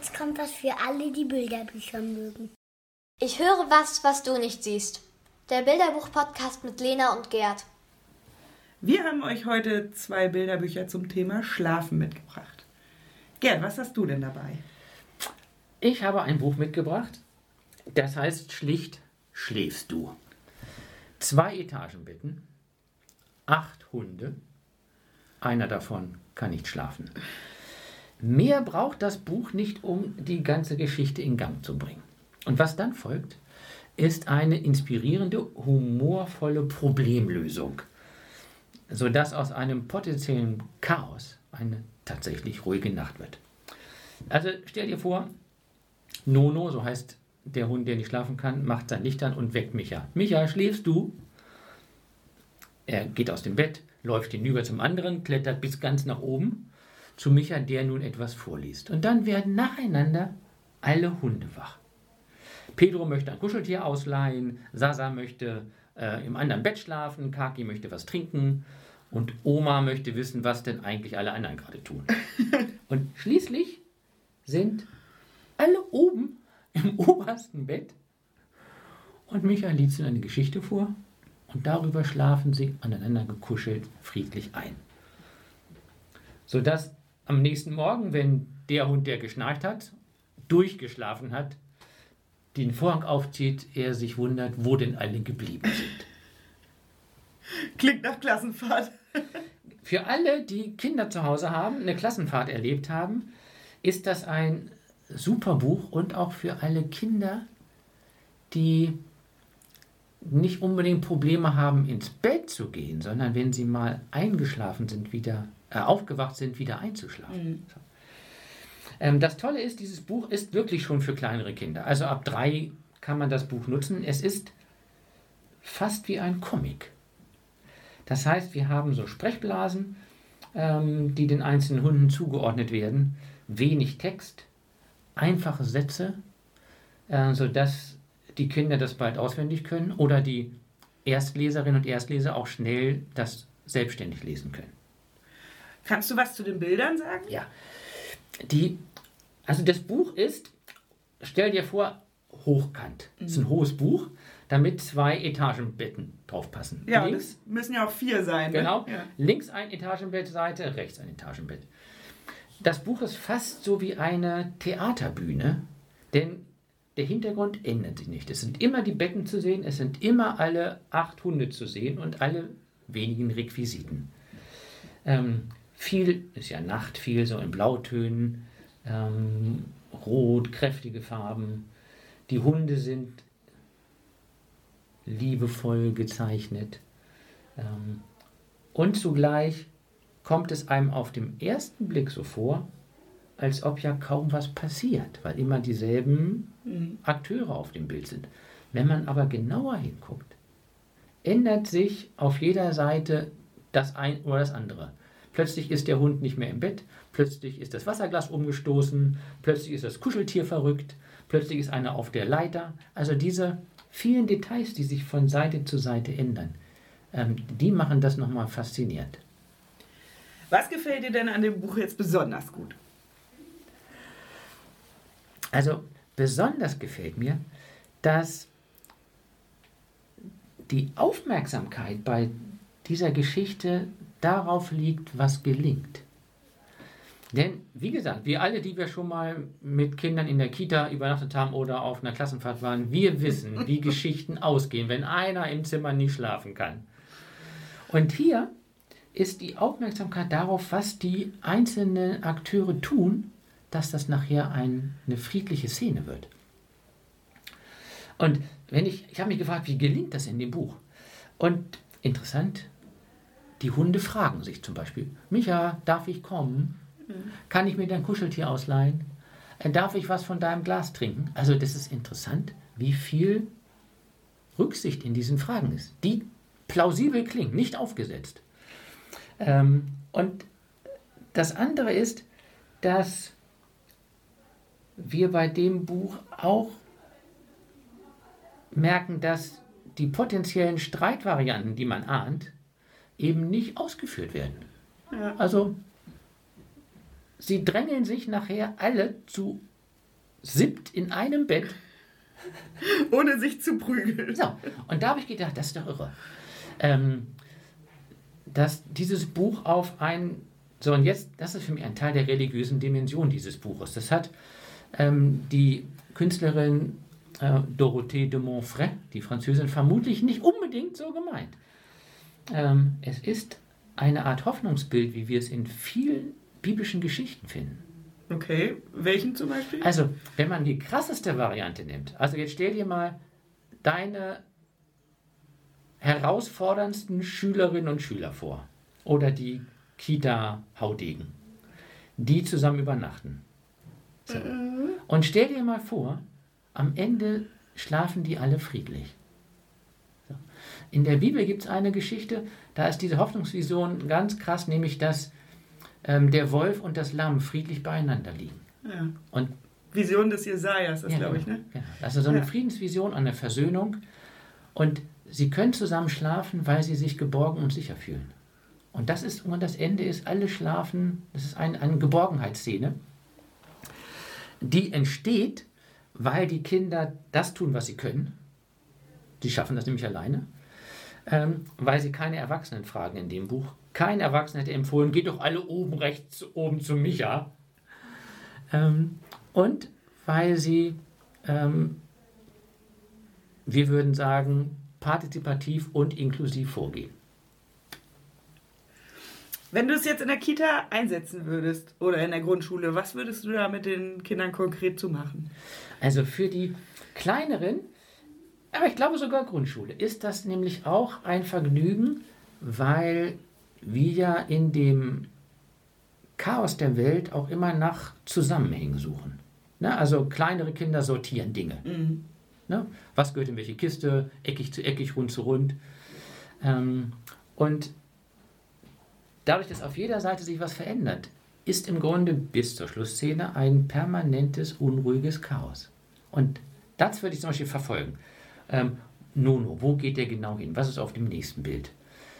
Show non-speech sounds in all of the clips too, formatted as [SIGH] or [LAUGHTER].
jetzt kommt was für alle, die Bilderbücher mögen. Ich höre was, was du nicht siehst. Der Bilderbuch-Podcast mit Lena und Gerd. Wir haben euch heute zwei Bilderbücher zum Thema Schlafen mitgebracht. Gerd, was hast du denn dabei? Ich habe ein Buch mitgebracht, das heißt schlicht Schläfst du. Zwei Etagenbetten, acht Hunde, einer davon kann nicht schlafen. Mehr braucht das Buch nicht, um die ganze Geschichte in Gang zu bringen. Und was dann folgt, ist eine inspirierende, humorvolle Problemlösung, sodass aus einem potenziellen Chaos eine tatsächlich ruhige Nacht wird. Also stell dir vor, Nono, so heißt der Hund, der nicht schlafen kann, macht sein Licht an und weckt Micha. Micha, schläfst du? Er geht aus dem Bett, läuft hinüber zum anderen, klettert bis ganz nach oben zu Micha, der nun etwas vorliest. Und dann werden nacheinander alle Hunde wach. Pedro möchte ein Kuscheltier ausleihen, Sasa möchte äh, im anderen Bett schlafen, Kaki möchte was trinken und Oma möchte wissen, was denn eigentlich alle anderen gerade tun. [LAUGHS] Und schließlich sind alle oben im [LAUGHS] obersten Bett und Michael liest ihnen eine Geschichte vor und darüber schlafen sie aneinander gekuschelt friedlich ein. Sodass am nächsten Morgen, wenn der Hund, der geschnarcht hat, durchgeschlafen hat, den Vorhang aufzieht, er sich wundert, wo denn alle geblieben sind. Klingt nach Klassenfahrt. Für alle, die Kinder zu Hause haben, eine Klassenfahrt erlebt haben, ist das ein super Buch und auch für alle Kinder, die nicht unbedingt Probleme haben, ins Bett zu gehen, sondern wenn sie mal eingeschlafen sind, wieder aufgewacht sind, wieder einzuschlafen. Mhm. Ähm, das Tolle ist, dieses Buch ist wirklich schon für kleinere Kinder. Also ab drei kann man das Buch nutzen. Es ist fast wie ein Comic. Das heißt, wir haben so Sprechblasen, ähm, die den einzelnen Hunden zugeordnet werden, wenig Text, einfache Sätze, äh, sodass die Kinder das bald auswendig können oder die Erstleserinnen und Erstleser auch schnell das selbstständig lesen können. Kannst du was zu den Bildern sagen? Ja. Die, also das Buch ist, stell dir vor, hochkant. Es mhm. ist ein hohes Buch, damit zwei Etagenbetten draufpassen. Ja, Links, das müssen ja auch vier sein. Ne? Genau. Ja. Links ein Etagenbettseite, rechts ein Etagenbett. Das Buch ist fast so wie eine Theaterbühne, denn der Hintergrund ändert sich nicht. Es sind immer die Betten zu sehen, es sind immer alle acht Hunde zu sehen und alle wenigen Requisiten. Ähm, viel ist ja Nacht, viel so in Blautönen, ähm, rot, kräftige Farben. Die Hunde sind liebevoll gezeichnet. Ähm, und zugleich kommt es einem auf dem ersten Blick so vor, als ob ja kaum was passiert, weil immer dieselben mhm. Akteure auf dem Bild sind. Wenn man aber genauer hinguckt, ändert sich auf jeder Seite das ein oder das andere. Plötzlich ist der Hund nicht mehr im Bett, plötzlich ist das Wasserglas umgestoßen, plötzlich ist das Kuscheltier verrückt, plötzlich ist einer auf der Leiter. Also diese vielen Details, die sich von Seite zu Seite ändern, ähm, die machen das nochmal faszinierend. Was gefällt dir denn an dem Buch jetzt besonders gut? Also besonders gefällt mir, dass die Aufmerksamkeit bei dieser Geschichte darauf liegt, was gelingt. Denn, wie gesagt, wir alle, die wir schon mal mit Kindern in der Kita übernachtet haben oder auf einer Klassenfahrt waren, wir wissen, wie [LAUGHS] Geschichten ausgehen, wenn einer im Zimmer nicht schlafen kann. Und hier ist die Aufmerksamkeit darauf, was die einzelnen Akteure tun, dass das nachher ein, eine friedliche Szene wird. Und wenn ich, ich habe mich gefragt, wie gelingt das in dem Buch? Und interessant, die Hunde fragen sich zum Beispiel, Micha, darf ich kommen? Kann ich mir dein Kuscheltier ausleihen? Äh, darf ich was von deinem Glas trinken? Also das ist interessant, wie viel Rücksicht in diesen Fragen ist, die plausibel klingen, nicht aufgesetzt. Ähm, und das andere ist, dass wir bei dem Buch auch merken, dass die potenziellen Streitvarianten, die man ahnt, eben nicht ausgeführt werden. Ja. Also sie drängeln sich nachher alle zu sippt in einem Bett. [LAUGHS] Ohne sich zu prügeln. So, und da habe ich gedacht, das ist doch irre. Ähm, dass dieses Buch auf ein, so und jetzt, das ist für mich ein Teil der religiösen Dimension dieses Buches. Das hat ähm, die Künstlerin äh, Dorothée de Montfray, die Französin, vermutlich nicht unbedingt so gemeint. Ähm, es ist eine Art Hoffnungsbild, wie wir es in vielen biblischen Geschichten finden. Okay, welchen zum Beispiel? Also, wenn man die krasseste Variante nimmt, also jetzt stell dir mal deine herausforderndsten Schülerinnen und Schüler vor oder die Kita-Haudegen, die zusammen übernachten. So. Und stell dir mal vor, am Ende schlafen die alle friedlich. In der Bibel gibt es eine Geschichte, da ist diese Hoffnungsvision ganz krass, nämlich dass ähm, der Wolf und das Lamm friedlich beieinander liegen. Ja. Und Vision des Jesajas, das ja, glaube ich, genau, ne? Genau. Also so eine Ja. Friedensvision, eine Versöhnung. Und sie können zusammen schlafen, weil sie sich geborgen und sicher fühlen. Und das ist, und das Ende ist, alle schlafen, das ist ein, eine Geborgenheitsszene, die entsteht, weil die Kinder das tun, was sie können. Die schaffen das nämlich alleine. Ähm, weil sie keine Erwachsenen fragen in dem Buch. Kein Erwachsener hätte empfohlen, geht doch alle oben rechts oben zu Micha. Ähm, und weil sie, ähm, wir würden sagen, partizipativ und inklusiv vorgehen. Wenn du es jetzt in der Kita einsetzen würdest oder in der Grundschule, was würdest du da mit den Kindern konkret zu machen? Also für die kleineren, aber ich glaube sogar Grundschule, ist das nämlich auch ein Vergnügen, weil wir ja in dem Chaos der Welt auch immer nach Zusammenhängen suchen. Ne? Also kleinere Kinder sortieren Dinge. Ne? Was gehört in welche Kiste, eckig zu eckig, rund zu rund. Ähm, und dadurch, dass auf jeder Seite sich was verändert, ist im Grunde bis zur Schlussszene ein permanentes, unruhiges Chaos. Und das würde ich zum Beispiel verfolgen. Ähm, Nono, wo geht der genau hin? Was ist auf dem nächsten Bild?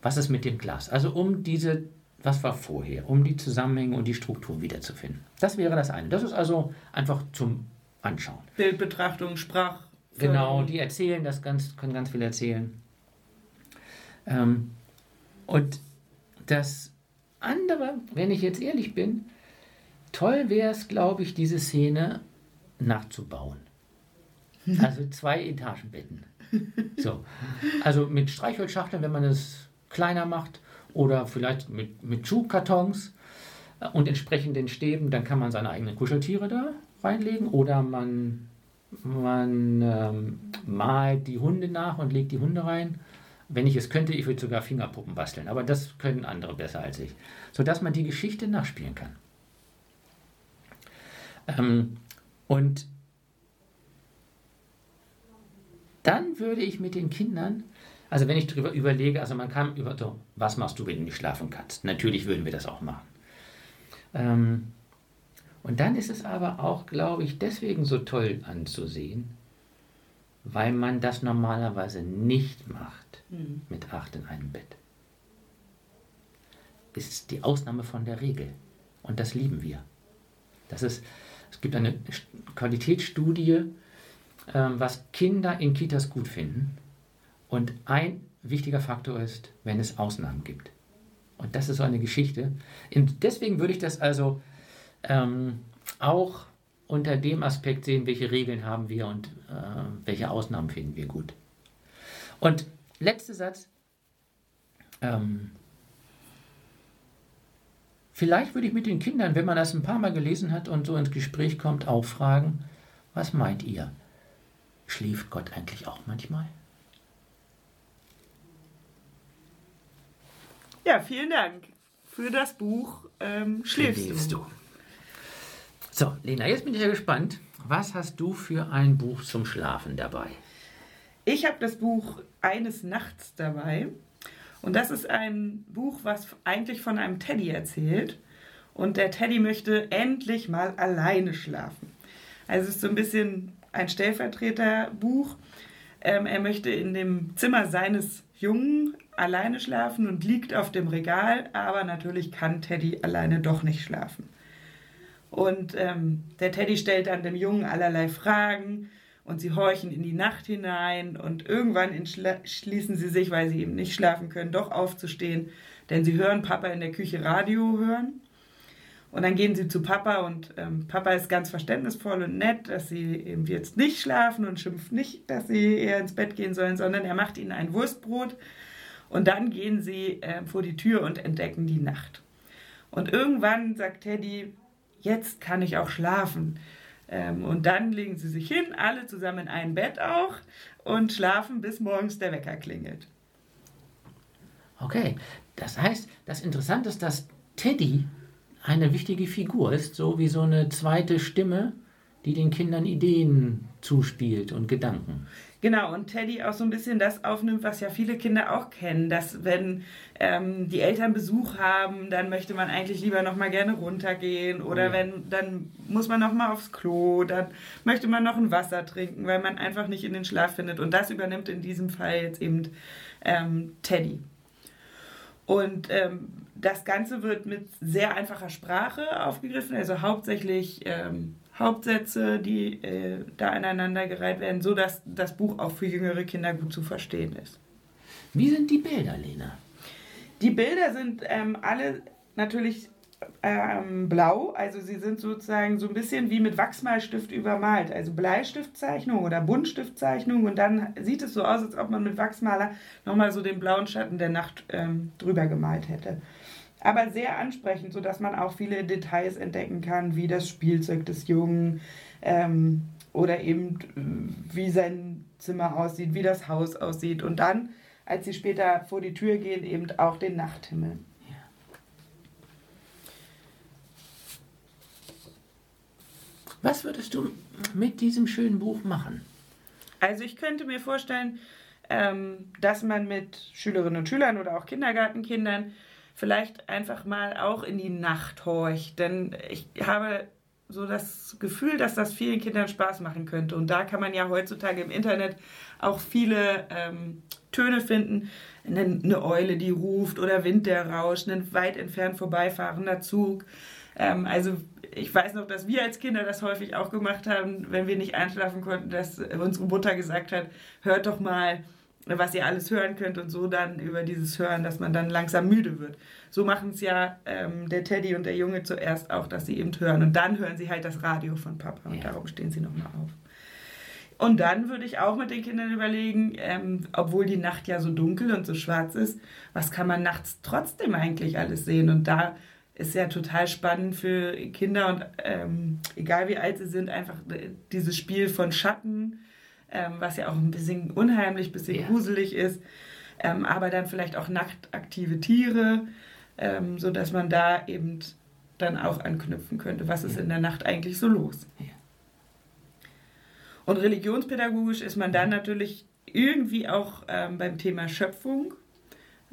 Was ist mit dem Glas? Also um diese, was war vorher, um die Zusammenhänge und die Struktur wiederzufinden. Das wäre das eine. Das ist also einfach zum Anschauen. Bildbetrachtung, Sprach. Genau, die erzählen das ganz, können ganz viel erzählen. Ähm, und das andere, wenn ich jetzt ehrlich bin, toll wäre es, glaube ich, diese Szene nachzubauen. [LAUGHS] Also zwei Etagenbetten. So. Also mit Streichholzschachteln, wenn man es kleiner macht, oder vielleicht mit, mit Schuhkartons äh, und entsprechenden Stäben, dann kann man seine eigenen Kuscheltiere da reinlegen oder man, man ähm, malt die Hunde nach und legt die Hunde rein. Wenn ich es könnte, ich würde sogar Fingerpuppen basteln, aber das können andere besser als ich. Sodass man die Geschichte nachspielen kann. Ähm, und dann würde ich mit den Kindern, also wenn ich darüber überlege, also man kann über so, was machst du, wenn du nicht schlafen kannst? Natürlich würden wir das auch machen. Ähm, und dann ist es aber auch, glaube ich, deswegen so toll anzusehen, weil man das normalerweise nicht macht mit acht in einem Bett. Ist die Ausnahme von der Regel. Und das lieben wir. Das ist, es gibt eine Qualitätsstudie, ähm, was Kinder in Kitas gut finden. Und ein wichtiger Faktor ist, wenn es Ausnahmen gibt. Und das ist so eine Geschichte. Und deswegen würde ich das also ähm, auch unter dem Aspekt sehen, welche Regeln haben wir und äh, welche Ausnahmen finden wir gut. Und letzter Satz. Ähm, vielleicht würde ich mit den Kindern, wenn man das ein paar Mal gelesen hat und so ins Gespräch kommt, auch fragen, was meint ihr? Schläft Gott eigentlich auch manchmal? Ja, vielen Dank für das Buch ähm, Schläfst, du? So, Lena, jetzt bin ich ja gespannt. Was hast du für ein Buch zum Schlafen dabei? Ich habe das Buch Eines Nachts dabei. Und das ist ein Buch, was eigentlich von einem Teddy erzählt. Und der Teddy möchte endlich mal alleine schlafen. Also es ist so ein bisschen ein Stellvertreterbuch. Ähm, er möchte in dem Zimmer seines Jungen alleine schlafen und liegt auf dem Regal, aber natürlich kann Teddy alleine doch nicht schlafen. Und ähm, der Teddy stellt dann dem Jungen allerlei Fragen und sie horchen in die Nacht hinein und irgendwann entschließen sie sich, weil sie eben nicht schlafen können, doch aufzustehen, denn sie hören Papa in der Küche Radio hören. Und dann gehen sie zu Papa und ähm, Papa ist ganz verständnisvoll und nett, dass sie eben jetzt nicht schlafen und schimpft nicht, dass sie eher ins Bett gehen sollen, sondern er macht ihnen ein Wurstbrot und dann gehen sie äh, vor die Tür und entdecken die Nacht. Und irgendwann sagt Teddy, jetzt kann ich auch schlafen. Ähm, und dann legen sie sich hin, alle zusammen in ein Bett auch und schlafen, bis morgens der Wecker klingelt. Okay, das heißt, das Interessante ist, dass Teddy eine wichtige Figur ist, so wie so eine zweite Stimme, die den Kindern Ideen zuspielt und Gedanken. Genau, und Teddy auch so ein bisschen das aufnimmt, was ja viele Kinder auch kennen, dass wenn ähm, die Eltern Besuch haben, dann möchte man eigentlich lieber noch mal gerne runtergehen oder ja. wenn dann muss man noch mal aufs Klo, dann möchte man noch ein Wasser trinken, weil man einfach nicht in den Schlaf findet und das übernimmt in diesem Fall jetzt eben ähm, Teddy. Und ähm, das Ganze wird mit sehr einfacher Sprache aufgegriffen, also hauptsächlich ähm, Hauptsätze, die äh, da aneinandergereiht werden, so dass das Buch auch für jüngere Kinder gut zu verstehen ist. Wie sind die Bilder, Lena? Die Bilder sind ähm, alle natürlich ähm, blau, also sie sind sozusagen so ein bisschen wie mit Wachsmalstift übermalt, also Bleistiftzeichnung oder Buntstiftzeichnung. Und dann sieht es so aus, als ob man mit Wachsmaler nochmal so den blauen Schatten der Nacht ähm, drüber gemalt hätte. Aber sehr ansprechend, sodass man auch viele Details entdecken kann, wie das Spielzeug des Jungen ähm, oder eben äh, wie sein Zimmer aussieht, wie das Haus aussieht. Und dann, als sie später vor die Tür gehen, eben auch den Nachthimmel. Was würdest du mit diesem schönen Buch machen? Also ich könnte mir vorstellen, ähm, dass man mit Schülerinnen und Schülern oder auch Kindergartenkindern vielleicht einfach mal auch in die Nacht horcht. Denn ich habe so das Gefühl, dass das vielen Kindern Spaß machen könnte. Und da kann man ja heutzutage im Internet auch viele ähm, Töne finden. Eine, eine, Eule, die ruft oder Wind, der rauscht, ein weit entfernt vorbeifahrender Zug. Ähm, also ich weiß noch, dass wir als Kinder das häufig auch gemacht haben, wenn wir nicht einschlafen konnten, dass unsere Mutter gesagt hat, hört doch mal was ihr alles hören könnt und so dann über dieses Hören, dass man dann langsam müde wird. So machen es ja ähm, der Teddy und der Junge zuerst auch, dass sie eben hören und dann hören sie halt das Radio von Papa und ja. darum stehen sie nochmal auf. Und dann würde ich auch mit den Kindern überlegen, ähm, obwohl die Nacht ja so dunkel und so schwarz ist, was kann man nachts trotzdem eigentlich alles sehen? Und da ist ja total spannend für Kinder und ähm, egal wie alt sie sind, einfach dieses Spiel von Schatten, ähm, was ja auch ein bisschen unheimlich, ein bisschen ja. gruselig ist. Ähm, aber dann vielleicht auch nachtaktive Tiere, ähm, sodass man da eben dann auch anknüpfen könnte. Was ist in der Nacht eigentlich so los? Ja. Und religionspädagogisch ist man dann natürlich irgendwie auch ähm, beim Thema Schöpfung,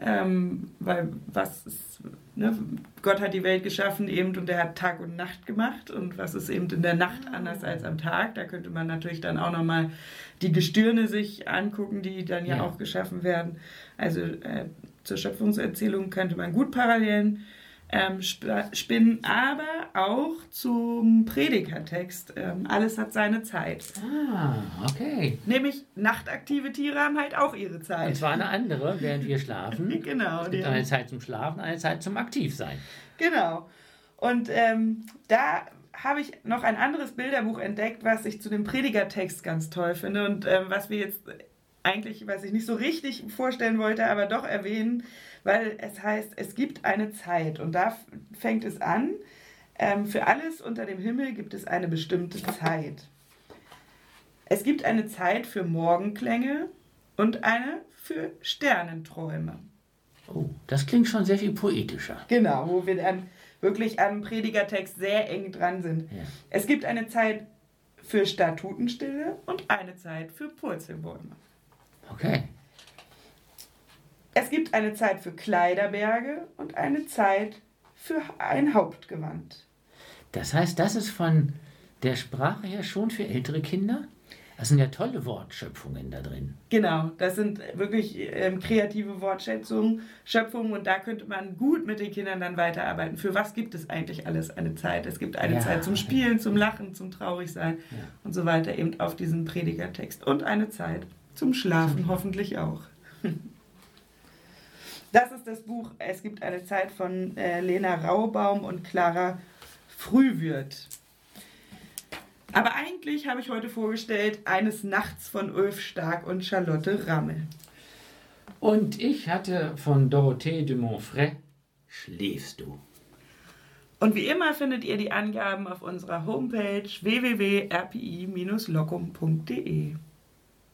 ähm, weil was ist, ne, Gott hat die Welt geschaffen eben und er hat Tag und Nacht gemacht und was ist eben in der Nacht anders als am Tag. Da könnte man natürlich dann auch nochmal die Gestirne sich angucken, die dann ja, ja. auch geschaffen werden. Also äh, zur Schöpfungserzählung könnte man gut Parallelen ähm, spinnen, aber auch zum Predigertext. Ähm, alles hat seine Zeit. Ah, okay. Nämlich nachtaktive Tiere haben halt auch ihre Zeit. Und zwar eine andere, während wir schlafen. [LAUGHS] genau. Es gibt eine Zeit zum Schlafen, eine Zeit zum Aktivsein. Genau. Und ähm, da habe ich noch ein anderes Bilderbuch entdeckt, was ich zu dem Predigertext ganz toll finde und ähm, was wir jetzt eigentlich, was ich nicht so richtig vorstellen wollte, aber doch erwähnen, weil es heißt, es gibt eine Zeit und da fängt es an. Ähm, für alles unter dem Himmel gibt es eine bestimmte Zeit. Es gibt eine Zeit für Morgenklänge und eine für Sternenträume. Oh, das klingt schon sehr viel poetischer. Genau, wo wir dann wirklich am Predigertext sehr eng dran sind. Ja. Es gibt eine Zeit für Statutenstille und eine Zeit für Purzelbäume. Okay. Es gibt eine Zeit für Kleiderberge und eine Zeit für ein Hauptgewand. Das heißt, das ist von der Sprache her schon für ältere Kinder? Das sind ja tolle Wortschöpfungen da drin. Genau, das sind wirklich ähm, kreative Wortschätzungen, Schöpfungen und da könnte man gut mit den Kindern dann weiterarbeiten. Für was gibt es eigentlich alles eine Zeit? Es gibt eine Ja, Zeit zum ja. Spielen, zum Lachen, zum Traurigsein Ja. und so weiter, eben auf diesen Predigertext. Und eine Zeit zum Schlafen hoffentlich auch. [LAUGHS] Das ist das Buch Es gibt eine Zeit von äh, Lena Raubaum und Clara Frühwürth. Aber eigentlich habe ich heute vorgestellt Eines Nachts von Ulf Stark und Charlotte Rammel. Und ich hatte von Dorothée de Montfray Schläfst du? Und wie immer findet ihr die Angaben auf unserer Homepage www.rpi-locum.de.